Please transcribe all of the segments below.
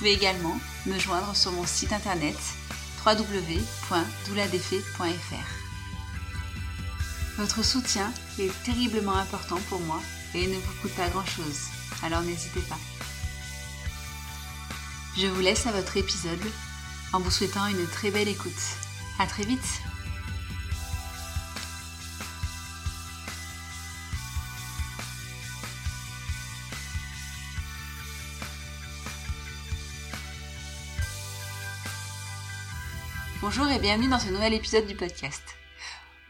Vous pouvez également me joindre sur mon site internet www.douladefait.fr. Votre soutien est terriblement important pour moi et ne vous coûte pas grand-chose, alors n'hésitez pas. Je vous laisse à votre épisode en vous souhaitant une très belle écoute. À très vite Bonjour et bienvenue dans ce nouvel épisode du podcast.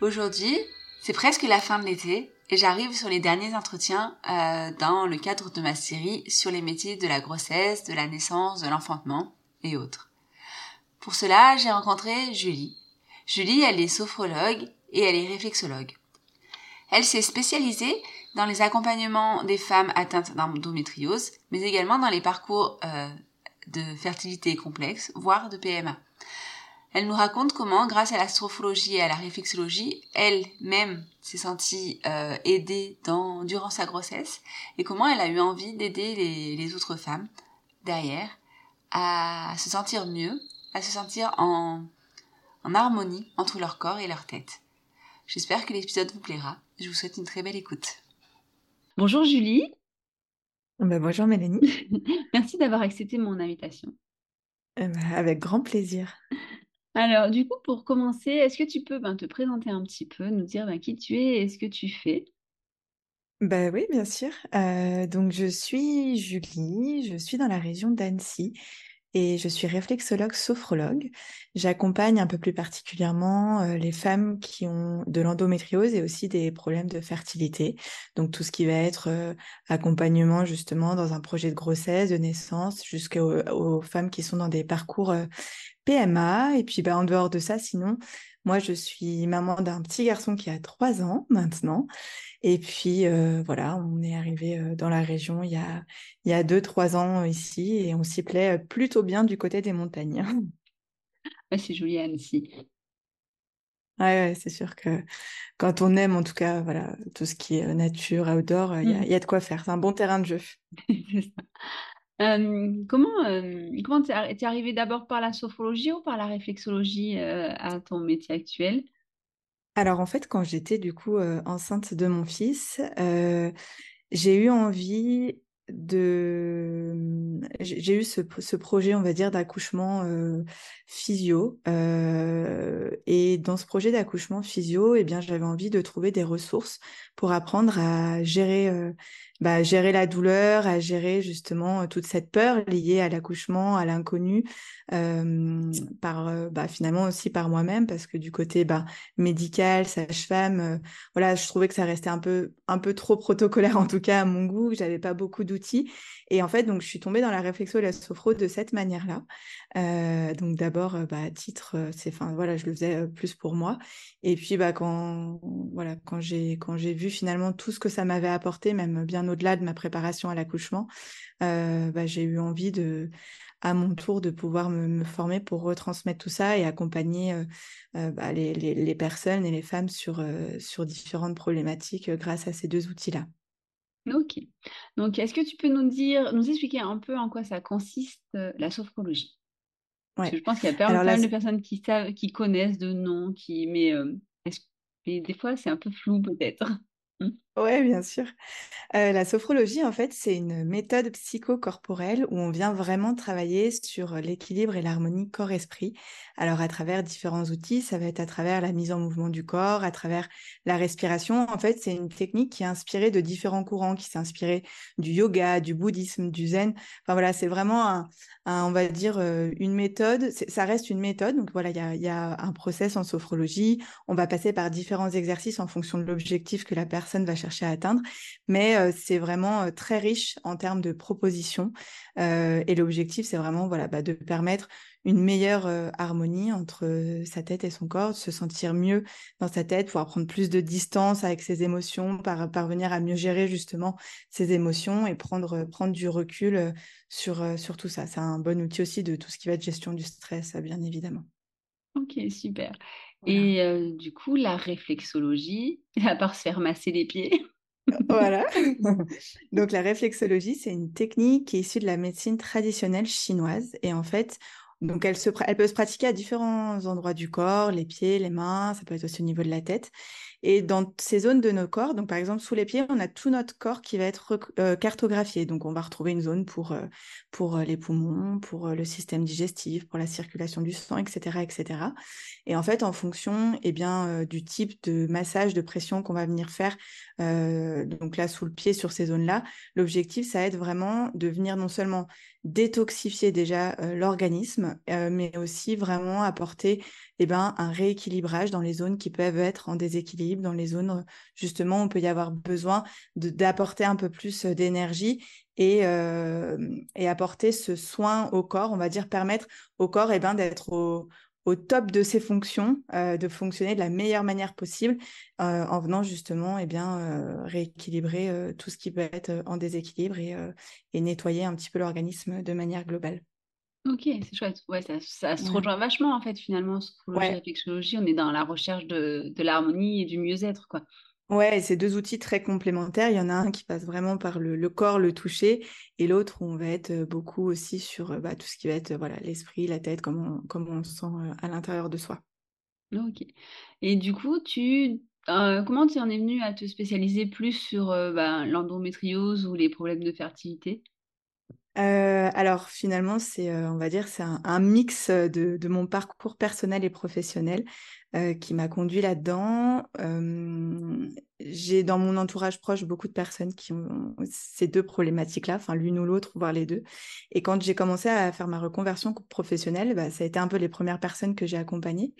Aujourd'hui, c'est presque la fin de l'été et j'arrive sur les derniers entretiens euh, dans le cadre de ma série sur les métiers de la grossesse, de la naissance, de l'enfantement et autres. Pour cela, j'ai rencontré Julie. Julie, elle est sophrologue et elle est réflexologue. Elle s'est spécialisée dans les accompagnements des femmes atteintes d'endométriose, mais également dans les parcours euh, de fertilité complexe, voire de PMA. Elle nous raconte comment, grâce à l'astrophologie et à la réflexologie, elle-même s'est sentie euh, aidée dans, durant sa grossesse et comment elle a eu envie d'aider les, les, autres femmes derrière à se sentir mieux, à se sentir en, en harmonie entre leur corps et leur tête. J'espère que l'épisode vous plaira. Je vous souhaite une très belle écoute. Bonjour Julie. Ben, bonjour Mélanie. Merci d'avoir accepté mon invitation. Euh, avec grand plaisir. Alors, du coup, pour commencer, est-ce que tu peux ben, te présenter un petit peu, nous dire ben, qui tu es et ce que tu fais? Ben oui, bien sûr. Euh, donc, je suis Julie, je suis dans la région d'Annecy et je suis réflexologue sophrologue. J'accompagne un peu plus particulièrement euh, les femmes qui ont de l'endométriose et aussi des problèmes de fertilité. Donc tout ce qui va être euh, accompagnement justement dans un projet de grossesse, de naissance, jusqu'aux aux femmes qui sont dans des parcours PMA. Et puis, bah, en dehors de ça, sinon, moi, je suis maman d'un petit garçon qui a trois ans maintenant. Et puis, euh, voilà, on est arrivé euh, dans la région il y a, il y a deux, trois ans ici et on s'y plaît plutôt bien du côté des montagnes. c'est joli Annecy. Ouais, c'est sûr que quand on aime, en tout cas, voilà, tout ce qui est nature, outdoor, il y, a, mmh. y a de quoi faire. C'est un bon terrain de jeu. comment euh, comment tu es arrivé d'abord par la sophrologie ou par la réflexologie à ton métier actuel? Alors en fait, quand j'étais du coup enceinte de mon fils, j'ai eu envie de j'ai eu ce, projet, on va dire, d'accouchement euh, physio. Euh, et dans ce projet d'accouchement physio, eh bien, j'avais envie de trouver des ressources pour apprendre à gérer, euh, bah, gérer la douleur, à gérer justement toute cette peur liée à l'accouchement, à l'inconnu, par bah, finalement aussi par moi-même, parce que du côté bah, médical, sage-femme, voilà, je trouvais que ça restait un peu, un peu trop protocolaire en tout cas à mon goût. J'avais pas beaucoup d'outils et en fait, donc, je suis tombée dans la réflexion et la sophro de cette manière-là. Euh, donc, d'abord, bah, à titre, c'est, enfin, voilà, je le faisais plus pour moi. Et puis, bah, quand, voilà, quand j'ai, quand j'ai vu finalement tout ce que ça m'avait apporté, même bien au-delà de ma préparation à l'accouchement, bah, j'ai eu envie de, à mon tour, de pouvoir me, former pour retransmettre tout ça et accompagner bah, les, les, les, personnes et les femmes sur, sur différentes problématiques grâce à ces deux outils-là. Ok. Donc, est-ce que tu peux nous dire, nous expliquer un peu en quoi ça consiste euh, la sophrologie? Parce que je pense qu'il y a pas mal de personnes qui savent, qui connaissent de nom, qui, mais, euh, mais des fois c'est un peu flou peut-être. Oui, bien sûr. Euh, la sophrologie, en fait, c'est une méthode psychocorporelle où on vient vraiment travailler sur l'équilibre et l'harmonie corps-esprit. Alors, à travers différents outils, ça va être à travers la mise en mouvement du corps, à travers la respiration. En fait, c'est une technique qui est inspirée de différents courants, qui s'est inspirée du yoga, du bouddhisme, du zen. Enfin, voilà, c'est vraiment un, on va dire, euh, une méthode. Ça reste une méthode. Donc, voilà, il y a, y a un process en sophrologie. On va passer par différents exercices en fonction de l'objectif que la personne va chercher à atteindre, mais c'est vraiment très riche en termes de propositions. et l'objectif, c'est vraiment voilà, bah, de permettre une meilleure harmonie entre sa tête et son corps, de se sentir mieux dans sa tête, pouvoir prendre plus de distance avec ses émotions, par, parvenir à mieux gérer justement ses émotions et prendre, prendre du recul sur, sur tout ça. C'est un bon outil aussi de tout ce qui va être gestion du stress, bien évidemment. Ok, super. Et du coup, la réflexologie, à part se faire masser les pieds. voilà. Donc la réflexologie, c'est une technique qui est issue de la médecine traditionnelle chinoise. Et en fait, donc elle, se, elle peut se pratiquer à différents endroits du corps, les pieds, les mains, ça peut être aussi au niveau de la tête. Et dans ces zones de nos corps, donc par exemple sous les pieds, on a tout notre corps qui va être euh, cartographié. Donc on va retrouver une zone pour, euh, pour euh, les poumons, pour le système digestif, pour la circulation du sang, etc. etc. Et en fait, en fonction eh bien, du type de massage, de pression qu'on va venir faire, donc là sous le pied, sur ces zones-là, l'objectif, ça être vraiment de venir non seulement détoxifier déjà l'organisme, mais aussi vraiment apporter eh ben, un rééquilibrage dans les zones qui peuvent être en déséquilibre, dans les zones justement où on peut y avoir besoin d'apporter un peu plus d'énergie et, et, apporter ce soin au corps, on va dire permettre au corps eh ben, d'être au, top de ses fonctions, de fonctionner de la meilleure manière possible en venant justement eh bien, rééquilibrer tout ce qui peut être en déséquilibre et nettoyer un petit peu l'organisme de manière globale. Ok, c'est chouette. Ouais, ça, ça se rejoint vachement en fait finalement, sophrologie et réflexologie. On est dans la recherche de, de l'harmonie et du mieux-être, quoi. Ouais, c'est deux outils très complémentaires. Il y en a un qui passe vraiment par le, corps, le toucher, et l'autre où on va être beaucoup aussi sur bah, tout ce qui va être voilà l'esprit, la tête, comment on, comment on se sent à l'intérieur de soi. Ok. Et du coup, tu euh, comment tu en es venu à te spécialiser plus sur bah, l'endométriose ou les problèmes de fertilité? Euh, alors finalement, c'est, euh, on va dire, c'est un, mix de, mon parcours personnel et professionnel euh, qui m'a conduit là-dedans. j'ai dans mon entourage proche beaucoup de personnes qui ont ces deux problématiques-là, enfin l'une ou l'autre, voire les deux. Et quand j'ai commencé à faire ma reconversion professionnelle, bah, ça a été un peu les premières personnes que j'ai accompagnées.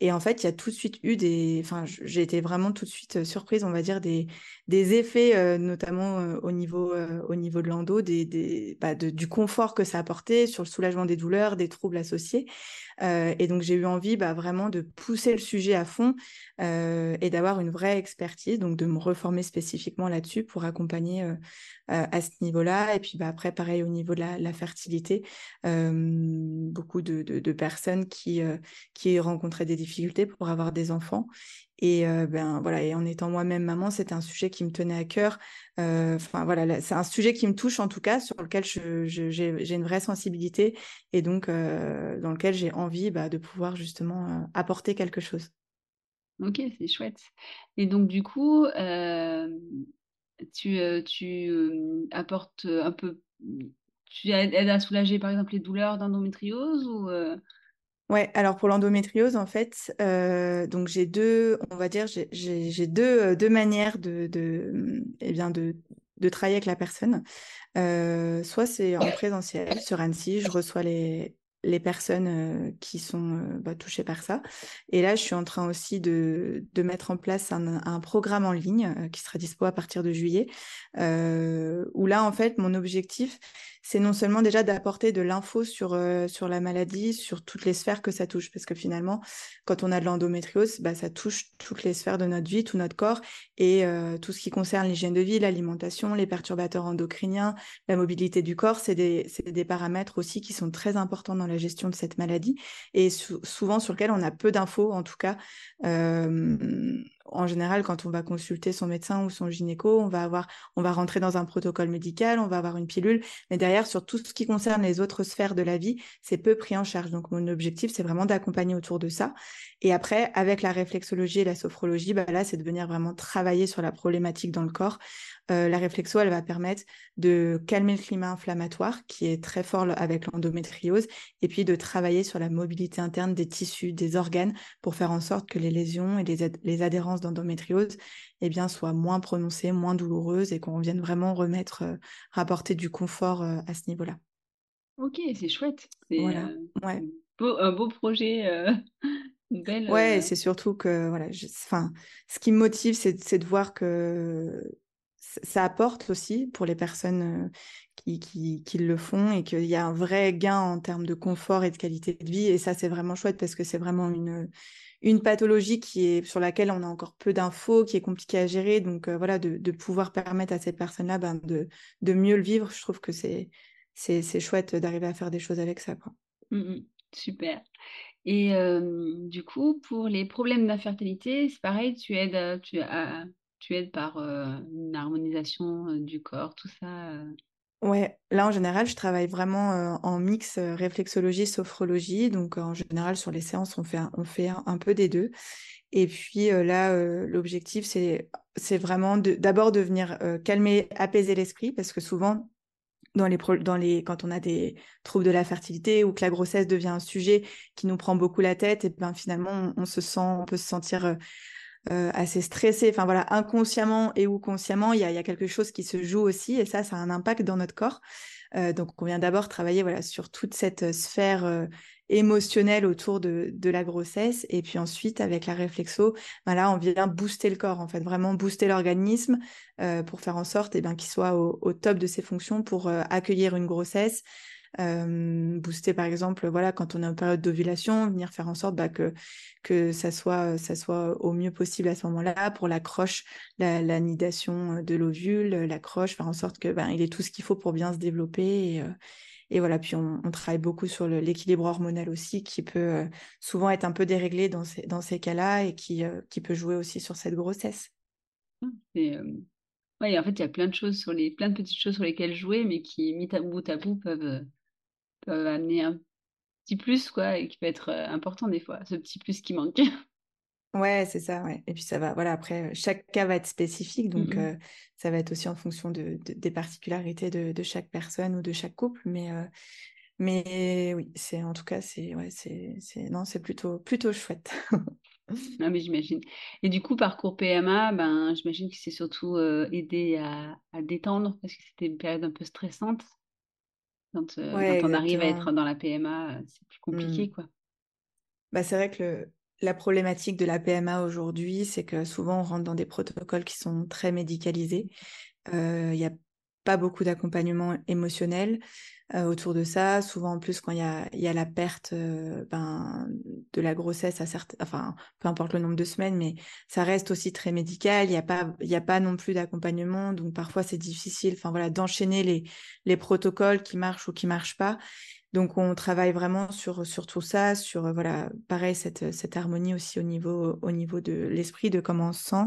Et en fait, il y a tout de suite eu des. Enfin, j'ai été vraiment tout de suite surprise, on va dire, des, des effets, notamment au, niveau, au niveau de l'endo, des, des, bah, du confort que ça apportait sur le soulagement des douleurs, des troubles associés. et donc, j'ai eu envie bah, vraiment de pousser le sujet à fond et d'avoir une vraie expertise, donc de me reformer spécifiquement là-dessus pour accompagner à ce niveau-là. Et puis bah, après, pareil au niveau de la, fertilité, beaucoup de, personnes qui, qui rencontraient des difficultés pour avoir des enfants. Et ben voilà, et en étant moi-même maman, c'était un sujet qui me tenait à cœur. Enfin voilà, c'est un sujet qui me touche en tout cas, sur lequel j'ai une vraie sensibilité et donc dans lequel j'ai envie bah, de pouvoir justement apporter quelque chose. Ok, c'est chouette. Et donc du coup, tu, tu apportes un peu, tu aides à soulager par exemple les douleurs d'endométriose ou Ouais, alors pour l'endométriose, en fait, donc j'ai deux, on va dire, j'ai deux, deux manières de, de, eh bien de, de travailler avec la personne. soit c'est en présentiel sur Annecy, je reçois les, les personnes euh, qui sont euh, bah, touchées par ça. Et là, je suis en train aussi de, de mettre en place un, un programme en ligne euh, qui sera dispo à partir de juillet, où là, en fait, mon objectif, c'est non seulement déjà d'apporter de l'info sur, sur la maladie, sur toutes les sphères que ça touche, parce que finalement, quand on a de l'endométriose, bah, ça touche toutes les sphères de notre vie, tout notre corps, et tout ce qui concerne l'hygiène de vie, l'alimentation, les perturbateurs endocriniens, la mobilité du corps, c'est des, des paramètres aussi qui sont très importants dans la gestion de cette maladie et souvent sur lequel on a peu d'infos, en tout cas. En général, quand on va consulter son médecin ou son gynéco, on va avoir, on va rentrer dans un protocole médical, on va avoir une pilule, mais derrière, sur tout ce qui concerne les autres sphères de la vie, c'est peu pris en charge. Donc, mon objectif, c'est vraiment d'accompagner autour de ça. Et après, avec la réflexologie et la sophrologie, bah là, c'est de venir vraiment travailler sur la problématique dans le corps. Euh, la réflexo, elle va permettre de calmer le climat inflammatoire qui est très fort avec l'endométriose et puis de travailler sur la mobilité interne des tissus, des organes pour faire en sorte que les lésions et les, les adhérences d'endométriose eh bien, soient moins prononcées, moins douloureuses et qu'on vienne vraiment remettre, euh, rapporter du confort euh, à ce niveau-là. Ok, c'est chouette. Voilà, ouais. un beau projet. Ouais, euh, c'est surtout que voilà, enfin, ce qui me motive, c'est de voir que ça apporte aussi pour les personnes euh, qui, le font et qu'il y a un vrai gain en termes de confort et de qualité de vie. Et ça, c'est vraiment chouette parce que c'est vraiment une, une pathologie qui est sur laquelle on a encore peu d'infos, qui est compliquée à gérer. Donc euh, voilà, de, pouvoir permettre à cette personne-là ben, de, de mieux le vivre, je trouve que c'est c'est chouette d'arriver à faire des choses avec ça. Quoi. Mmh super. Et du coup, pour les problèmes d'infertilité, c'est pareil, tu aides, tu, tu aides par une harmonisation du corps, tout ça. Ouais, là en général, je travaille vraiment en mix réflexologie, sophrologie. Donc en général, sur les séances, on fait un, on fait un, peu des deux. Et puis là, l'objectif, c'est vraiment d'abord de, venir calmer, apaiser l'esprit, parce que souvent, dans les, dans les, quand on a des troubles de la fertilité ou que la grossesse devient un sujet qui nous prend beaucoup la tête, et ben finalement on, se sent, on peut se sentir euh, euh, assez stressé. Enfin voilà, inconsciemment et ou consciemment, il y a, y a, quelque chose qui se joue aussi, et ça, ça a un impact dans notre corps. Euh, donc on vient d'abord travailler voilà sur toute cette sphère émotionnel autour de, de, la grossesse. Et puis ensuite, avec la réflexo, ben là, on vient booster le corps, en fait, vraiment booster l'organisme euh, pour faire en sorte eh ben, qu'il soit au, au, top de ses fonctions pour euh, accueillir une grossesse. Booster par exemple voilà quand on est en période d'ovulation venir faire en sorte bah, que que ça soit ça soit au mieux possible à ce moment-là pour l'accroche la, nidation de l'ovule l'accroche faire en sorte que ben il est tout ce qu'il faut pour bien se développer et, et voilà, puis on, travaille beaucoup sur l'équilibre hormonal aussi, qui peut souvent être un peu déréglé dans ces, dans ces cas-là et qui, qui peut jouer aussi sur cette grossesse. Et, euh, ouais, en fait, il y a plein de choses sur les, plein de petites choses sur lesquelles jouer, mais qui, mis à bout à bout, peuvent, peuvent amener un petit plus, quoi, et qui peut être important des fois, ce petit plus qui manque. Ouais, c'est ça, ouais. Et puis ça va, voilà, après, chaque cas va être spécifique, donc mmh ça va être aussi en fonction de, des particularités de, de, chaque personne ou de chaque couple, mais, mais oui, c'est en tout cas, c'est ouais, c'est, non, c'est plutôt, plutôt chouette. ah, mais j'imagine. Et du coup, parcours PMA, ben, j'imagine que c'est surtout aidé à, à, détendre parce que c'était une période un peu stressante. Quand, quand on arrive à être dans la PMA, c'est plus compliqué, mmh. quoi. Bah, c'est vrai que le, la problématique de la PMA aujourd'hui, c'est que souvent on rentre dans des protocoles qui sont très médicalisés. Il euh, n'y a pas beaucoup d'accompagnement émotionnel euh, autour de ça. Souvent, en plus, quand il y a, y a, la perte euh, ben, de la grossesse, à certes, enfin, peu importe le nombre de semaines, mais ça reste aussi très médical. Il n'y a, pas, y a pas non plus d'accompagnement. Donc, parfois, c'est difficile enfin, voilà, d'enchaîner les, les protocoles qui marchent ou qui ne marchent pas. Donc on travaille vraiment sur, sur tout ça, sur euh, voilà, pareil, cette, cette harmonie aussi au niveau, au niveau de l'esprit, de comment on se sent.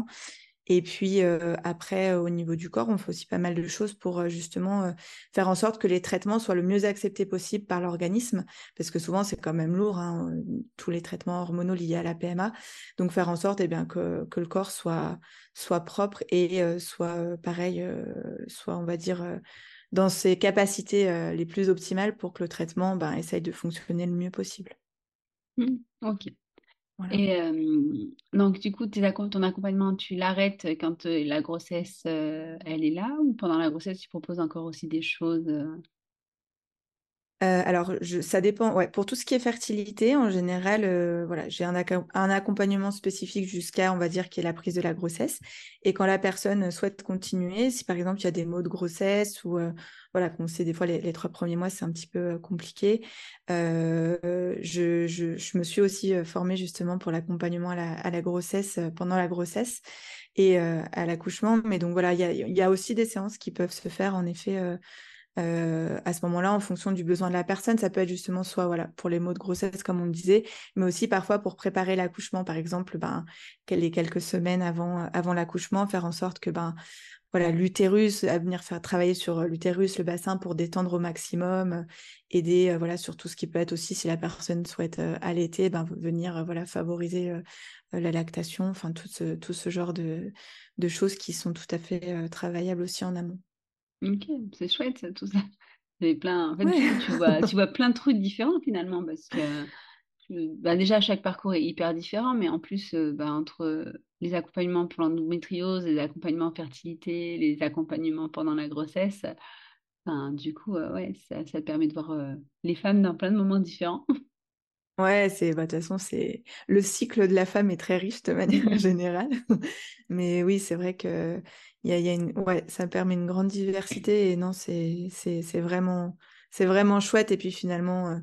Et puis après, au niveau du corps, on fait aussi pas mal de choses pour justement faire en sorte que les traitements soient le mieux acceptés possible par l'organisme, parce que souvent c'est quand même lourd, hein, tous les traitements hormonaux liés à la PMA. Donc faire en sorte eh bien, que, le corps soit, soit propre et soit pareil, soit on va dire dans ses capacités les plus optimales pour que le traitement ben, essaye de fonctionner le mieux possible. Mmh, ok. Et donc, du coup, ton accompagnement, tu l'arrêtes quand la grossesse, elle est là ou pendant la grossesse, tu proposes encore aussi des choses alors, ça dépend. Pour tout ce qui est fertilité, en général, voilà, j'ai un, accompagnement spécifique jusqu'à, on va dire, qui est la prise de la grossesse. Et quand la personne souhaite continuer, si par exemple il y a des maux de grossesse ou voilà, qu'on sait des fois les, trois premiers mois, c'est un petit peu compliqué. Je, me suis aussi formée justement pour l'accompagnement à la, grossesse pendant la grossesse et à l'accouchement. Mais donc voilà, il y a, aussi des séances qui peuvent se faire en effet euh, à ce moment-là, en fonction du besoin de la personne, ça peut être justement soit voilà pour les maux de grossesse, comme on le disait, mais aussi parfois pour préparer l'accouchement, par exemple, ben, les quelques semaines avant, avant l'accouchement, faire en sorte que ben, voilà, l'utérus, à venir faire travailler sur l'utérus, le bassin pour détendre au maximum, aider euh, voilà, sur tout ce qui peut être aussi, si la personne souhaite euh, allaiter, ben, venir voilà, favoriser la lactation, enfin tout ce, tout ce genre de, de choses qui sont tout à fait travaillables aussi en amont. OK, c'est chouette tout ça. plein en fait, tu vois tu vois plein de trucs différents finalement parce que, bah, déjà chaque parcours est hyper différent, mais en plus, bah, entre, les accompagnements pour l'endométriose, les accompagnements en fertilité, les accompagnements pendant la grossesse, du coup, ouais, ça ça te permet de voir, les femmes dans plein de moments différents. Ouais, c'est bah, de toute façon, c'est le cycle de la femme est très riche de manière générale. Mais oui, c'est vrai que il y a, y a, une ouais, ça permet une grande diversité et non, c'est c'est vraiment c'est vraiment chouette. Et puis finalement euh,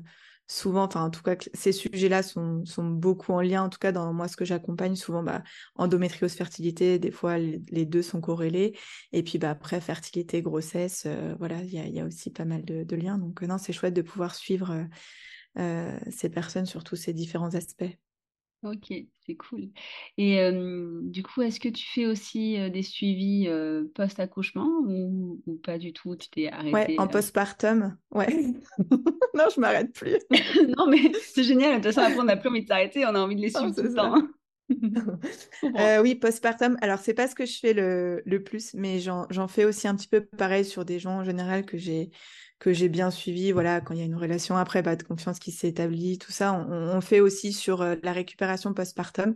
souvent enfin en tout cas ces sujets-là sont sont beaucoup en lien. En tout cas dans moi ce que j'accompagne souvent bah endométriose fertilité, des fois les, deux sont corrélés. Et puis bah après fertilité grossesse euh, voilà, il y a, aussi pas mal de, de liens. Donc non, c'est chouette de pouvoir suivre euh, ces personnes sur tous ces différents aspects. Ok, c'est cool. Et du coup, est-ce que tu fais aussi des suivis post-accouchement ou, pas du tout? Tu t'es arrêtée Ouais, en postpartum, ouais. non, je m'arrête plus. non, mais c'est génial. De toute façon, après, on n'a plus envie de s'arrêter, on a envie de les suivre tout le temps. euh, oui, postpartum. Alors, c'est pas ce que je fais le, le plus, mais j'en fais aussi un petit peu pareil sur des gens en général que j'ai que j'ai bien suivi, voilà, quand il y a une relation après, pas de confiance qui s'est établie, tout ça, on, fait aussi sur euh, la récupération postpartum.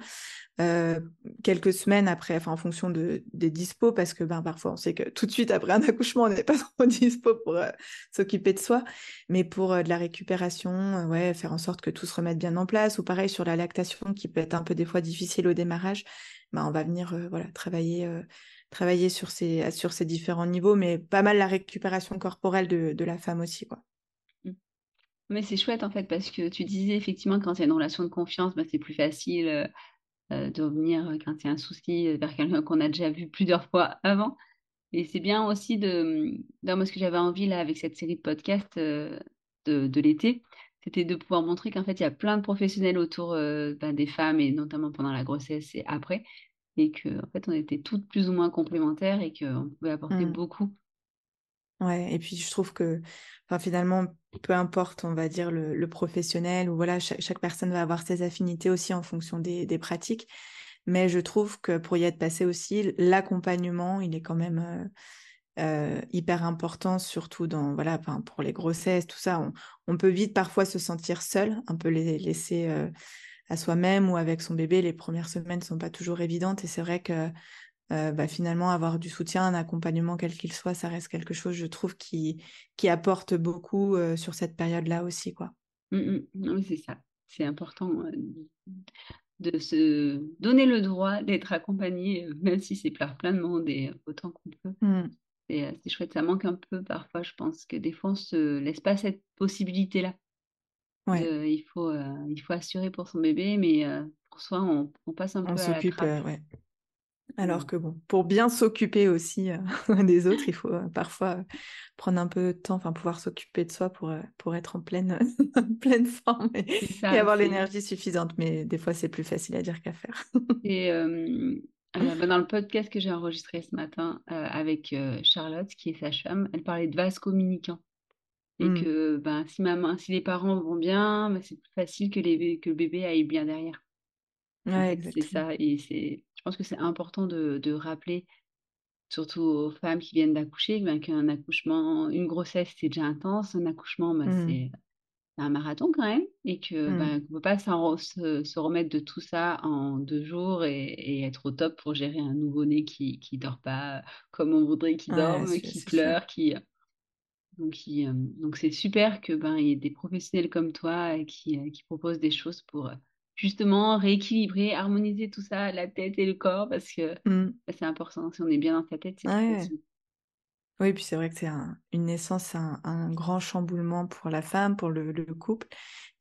Euh, quelques semaines après, enfin en fonction de, des dispos, parce que ben, parfois on sait que tout de suite après un accouchement, on n'est pas trop dispo pour euh, s'occuper de soi, mais pour de la récupération, ouais, faire en sorte que tout se remette bien en place, ou pareil sur la lactation qui peut être un peu des fois difficile au démarrage, ben, on va venir voilà, travailler travailler sur ces, sur ces différents niveaux, mais pas mal la récupération corporelle de, de la femme aussi. Quoi. Mmh. Mais c'est chouette en fait, parce que tu disais effectivement, quand il y a une relation de confiance, bah, c'est plus facile euh, euh, de revenir euh, quand il y a un souci vers quelqu'un qu'on a déjà vu plusieurs fois avant. Et c'est bien aussi de. moi, ce que j'avais envie là avec cette série de podcasts de, l'été, c'était de pouvoir montrer qu'en fait, il y a plein de professionnels autour ben, des femmes et notamment pendant la grossesse et après, et que en fait on était toutes plus ou moins complémentaires et qu'on pouvait apporter mmh. beaucoup. Ouais, et puis je trouve que enfin, finalement, peu importe, on va dire, le, professionnel, ou voilà, chaque, personne va avoir ses affinités aussi en fonction des, des, pratiques. Mais je trouve que pour y être passé aussi, l'accompagnement, il est quand même euh, euh, hyper important, surtout dans, voilà, pour les grossesses, tout ça. On, on, peut vite parfois se sentir seul, un peu les, laisser euh, à soi-même ou avec son bébé, les premières semaines ne sont pas toujours évidentes. Et c'est vrai que euh, bah, finalement, avoir du soutien, un accompagnement, quel qu'il soit, ça reste quelque chose, je trouve, qui, qui apporte beaucoup euh, sur cette période-là aussi. Quoi. Mmh, mmh. Oui, c'est ça. C'est important euh, de se donner le droit d'être accompagné, même si c'est plein, plein de monde et autant qu'on peut. Mmh. C'est chouette, ça manque un peu parfois, je pense que des fois on ne se laisse pas cette possibilité-là il, faut, il faut assurer pour son bébé, mais pour soi, on, on passe un peu à la trappe. ouais. Alors mmh. que bon, pour bien s'occuper aussi des autres, il faut parfois prendre un peu de temps, enfin pouvoir s'occuper de soi pour, pour être en pleine, pleine forme et, avoir l'énergie suffisante. Mais des fois, c'est plus facile à dire qu'à faire. et bah, dans le podcast que j'ai enregistré ce matin avec Charlotte, qui est sage-femme, elle parlait de vase communicant. Et Mmh. que ben, si, maman, si les parents vont bien, ben, c'est plus facile que, les, que le bébé aille bien derrière. Ouais, c'est ça. Et je pense que c'est important de, de rappeler, surtout aux femmes qui viennent d'accoucher, ben, qu'un accouchement, une grossesse, c'est déjà intense. Un accouchement, ben, Mmh. c'est un marathon quand même. Et Mmh. ben, qu'on ne peut pas se, se remettre de tout ça en deux jours et, et être au top pour gérer un nouveau-né qui ne dort pas comme on voudrait qu'il Ouais, dorme, qui pleure, qui donc, il, euh, donc c'est super que ben il y ait des professionnels comme toi euh, qui, qui proposent des choses pour euh, justement rééquilibrer, harmoniser tout ça, la tête et le corps, parce que Mmh. bah, c'est important. Si on est bien dans sa tête, c'est plus Ouais. Oui, puis c'est vrai que c'est un- une naissance, un, un grand chamboulement pour la femme, pour le, le couple.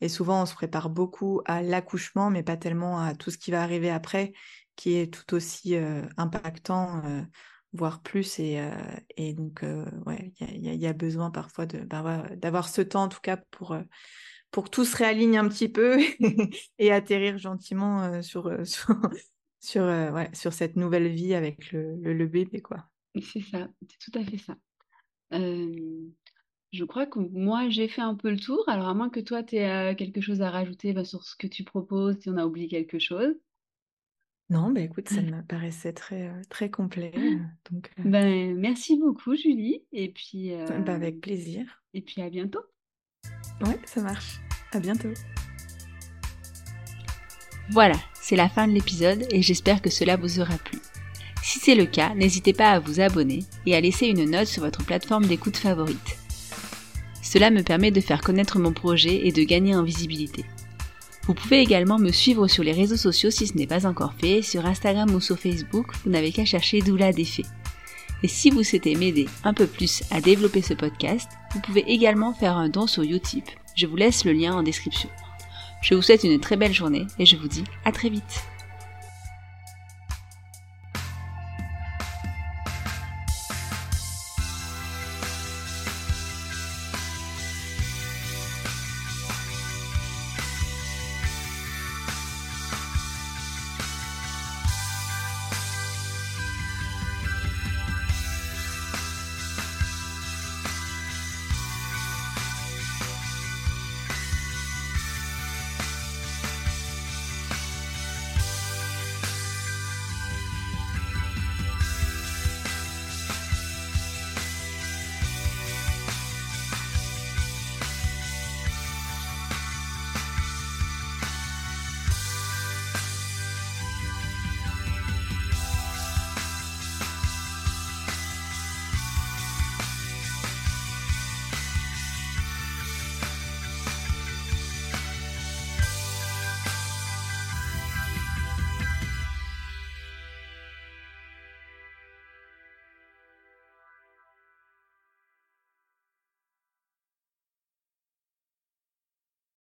Et souvent, on se prépare beaucoup à l'accouchement, mais pas tellement à tout ce qui va arriver après, qui est tout aussi euh, impactant, euh, voire plus. Et, euh, et donc, euh, ouais, il y a, y besoin parfois de, bah, ouais, d'avoir ce temps, en tout cas, pour, euh, pour que tout se réaligne un petit peu et atterrir gentiment euh, sur, sur, sur, ouais, sur cette nouvelle vie avec le, le, le bébé, quoi. C'est ça, c'est tout à fait ça. Je crois que moi, j'ai fait un peu le tour. Alors, à moins que toi, tu aies quelque chose à rajouter bah, sur ce que tu proposes, si on a oublié quelque chose. Non, bah écoute, ça me paraissait très, très complet. euh, donc, euh, Ben, merci beaucoup, Julie. Et puis, bah, euh, avec plaisir. et puis à bientôt. Ouais, ça marche. À bientôt. Voilà, c'est la fin de l'épisode et j'espère que cela vous aura plu. Si c'est le cas, n'hésitez pas à vous abonner et à laisser une note sur votre plateforme d'écoute favorite. Cela me permet de faire connaître mon projet et de gagner en visibilité. Vous pouvez également me suivre sur les réseaux sociaux si ce n'est pas encore fait, sur Instagram ou sur Facebook, vous n'avez qu'à chercher Doula Défait. Et si vous souhaitez m'aider un peu plus à développer ce podcast, vous pouvez également faire un don sur Utip. Je vous laisse le lien en description. Je vous souhaite une très belle journée et je vous dis à très vite.